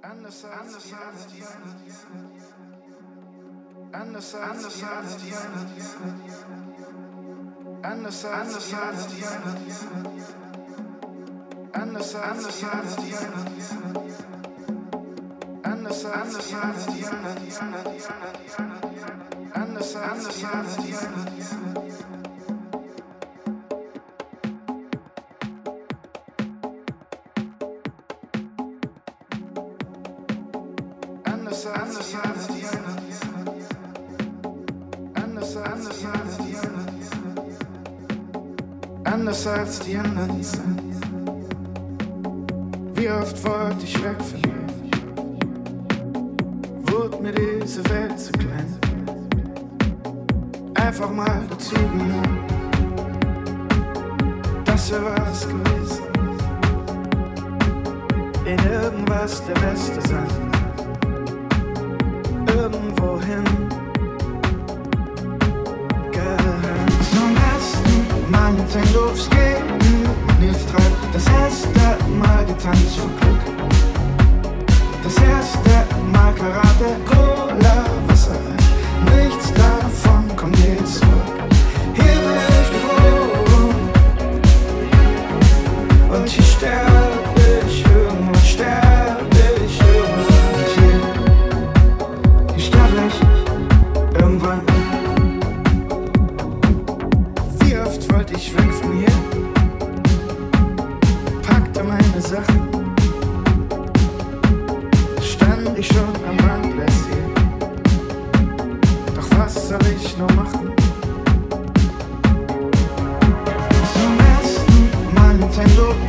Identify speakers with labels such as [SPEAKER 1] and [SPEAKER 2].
[SPEAKER 1] Anders als die anderen. Anders als die anderen. Anders als die anderen. Anders als die anderen. Anders als die anderen. Anders als die anderen. Anders als die anderen. Anders als die anderen. Anders als die anderen sind. Wie oft wollte ich weg dir? Wurde mir diese Welt zu klein? Einfach mal dazugehören. Das wäre was gewesen. In irgendwas der Beste sein. Tank aufs Gehen. Nils treibt das erste Mal getanzt vor Glück. Das erste Mal Karate, Cola, Wasser. Nichts davon kommt je zurück. Hier bin ich geboren und hier sterbe hatte meine Sachen. Stand ich schon am Rand Glacier. Doch was soll ich nur machen? Zum ersten Mal Nintendo.